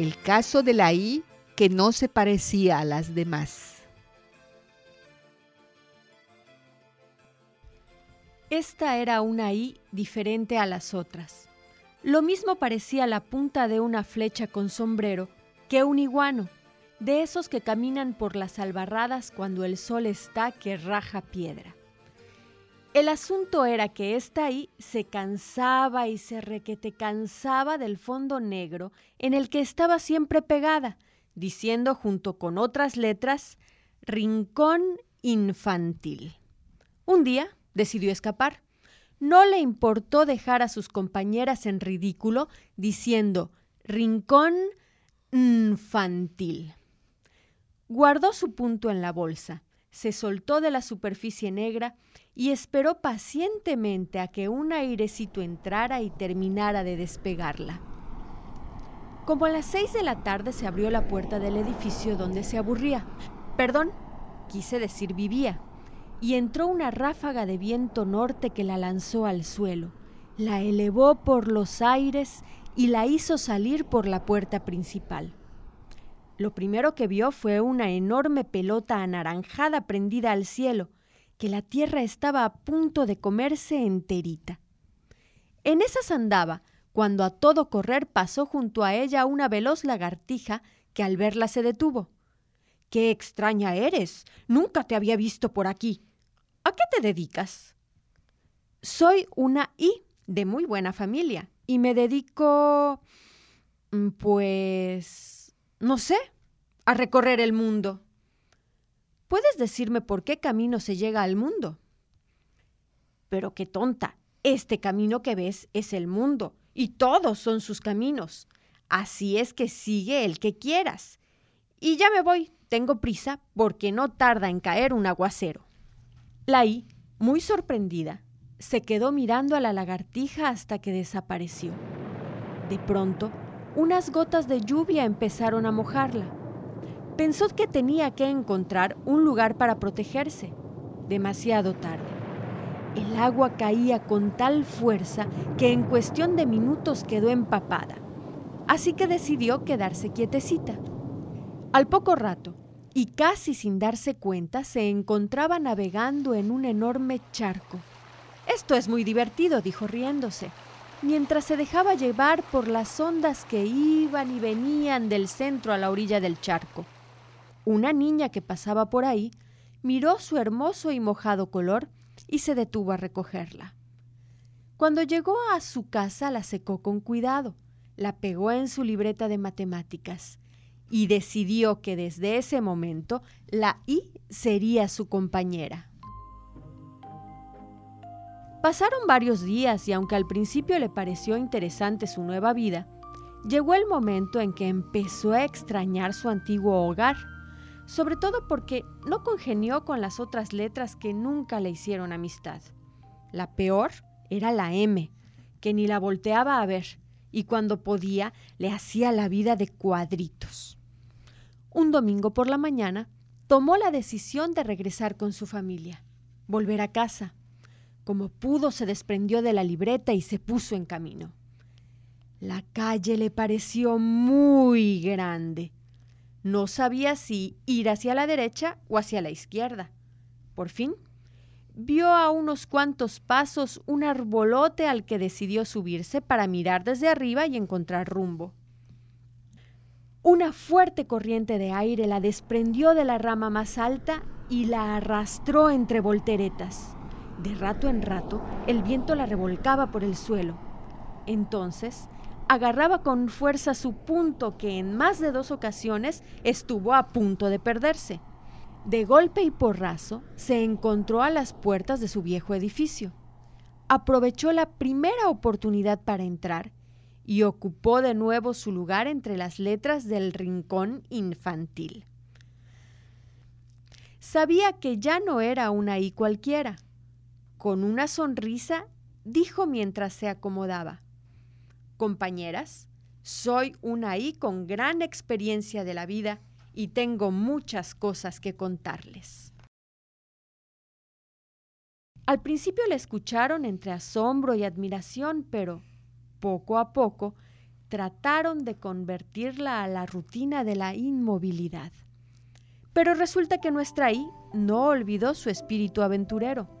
El caso de la I que no se parecía a las demás. Esta era una I diferente a las otras. Lo mismo parecía la punta de una flecha con sombrero que un iguano, de esos que caminan por las albarradas cuando el sol está que raja piedra. El asunto era que esta I se cansaba y se requete cansaba del fondo negro en el que estaba siempre pegada, diciendo junto con otras letras Rincón Infantil. Un día decidió escapar. No le importó dejar a sus compañeras en ridículo diciendo Rincón Infantil. Guardó su punto en la bolsa, se soltó de la superficie negra y esperó pacientemente a que un airecito entrara y terminara de despegarla. Como a las seis de la tarde se abrió la puerta del edificio donde se aburría. Perdón, quise decir vivía. Y entró una ráfaga de viento norte que la lanzó al suelo, la elevó por los aires y la hizo salir por la puerta principal. Lo primero que vio fue una enorme pelota anaranjada prendida al cielo, que la tierra estaba a punto de comerse enterita. En esas andaba, cuando a todo correr pasó junto a ella una veloz lagartija que al verla se detuvo. ¡Qué extraña eres! Nunca te había visto por aquí. ¿A qué te dedicas? Soy una I de muy buena familia y me dedico... Mm, pues... no sé, a recorrer el mundo. ¿Puedes decirme por qué camino se llega al mundo? Pero qué tonta. Este camino que ves es el mundo y todos son sus caminos. Así es que sigue el que quieras. Y ya me voy, tengo prisa porque no tarda en caer un aguacero. La I, muy sorprendida, se quedó mirando a la lagartija hasta que desapareció. De pronto, unas gotas de lluvia empezaron a mojarla pensó que tenía que encontrar un lugar para protegerse. Demasiado tarde. El agua caía con tal fuerza que en cuestión de minutos quedó empapada. Así que decidió quedarse quietecita. Al poco rato, y casi sin darse cuenta, se encontraba navegando en un enorme charco. Esto es muy divertido, dijo riéndose, mientras se dejaba llevar por las ondas que iban y venían del centro a la orilla del charco. Una niña que pasaba por ahí miró su hermoso y mojado color y se detuvo a recogerla. Cuando llegó a su casa la secó con cuidado, la pegó en su libreta de matemáticas y decidió que desde ese momento la I sería su compañera. Pasaron varios días y aunque al principio le pareció interesante su nueva vida, llegó el momento en que empezó a extrañar su antiguo hogar sobre todo porque no congenió con las otras letras que nunca le hicieron amistad. La peor era la M, que ni la volteaba a ver, y cuando podía le hacía la vida de cuadritos. Un domingo por la mañana tomó la decisión de regresar con su familia, volver a casa. Como pudo se desprendió de la libreta y se puso en camino. La calle le pareció muy grande no sabía si ir hacia la derecha o hacia la izquierda. Por fin, vio a unos cuantos pasos un arbolote al que decidió subirse para mirar desde arriba y encontrar rumbo. Una fuerte corriente de aire la desprendió de la rama más alta y la arrastró entre volteretas. De rato en rato, el viento la revolcaba por el suelo. Entonces, agarraba con fuerza su punto que en más de dos ocasiones estuvo a punto de perderse. De golpe y porrazo se encontró a las puertas de su viejo edificio. Aprovechó la primera oportunidad para entrar y ocupó de nuevo su lugar entre las letras del rincón infantil. Sabía que ya no era una I cualquiera. Con una sonrisa dijo mientras se acomodaba. Compañeras, soy una I con gran experiencia de la vida y tengo muchas cosas que contarles. Al principio le escucharon entre asombro y admiración, pero poco a poco trataron de convertirla a la rutina de la inmovilidad. Pero resulta que nuestra I no olvidó su espíritu aventurero.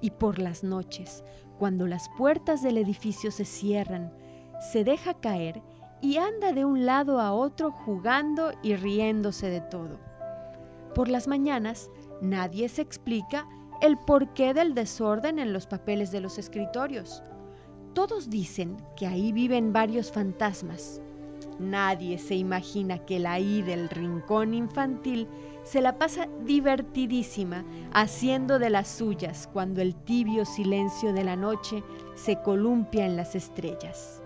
Y por las noches, cuando las puertas del edificio se cierran, se deja caer y anda de un lado a otro jugando y riéndose de todo. Por las mañanas, nadie se explica el porqué del desorden en los papeles de los escritorios. Todos dicen que ahí viven varios fantasmas. Nadie se imagina que la I del rincón infantil se la pasa divertidísima haciendo de las suyas cuando el tibio silencio de la noche se columpia en las estrellas.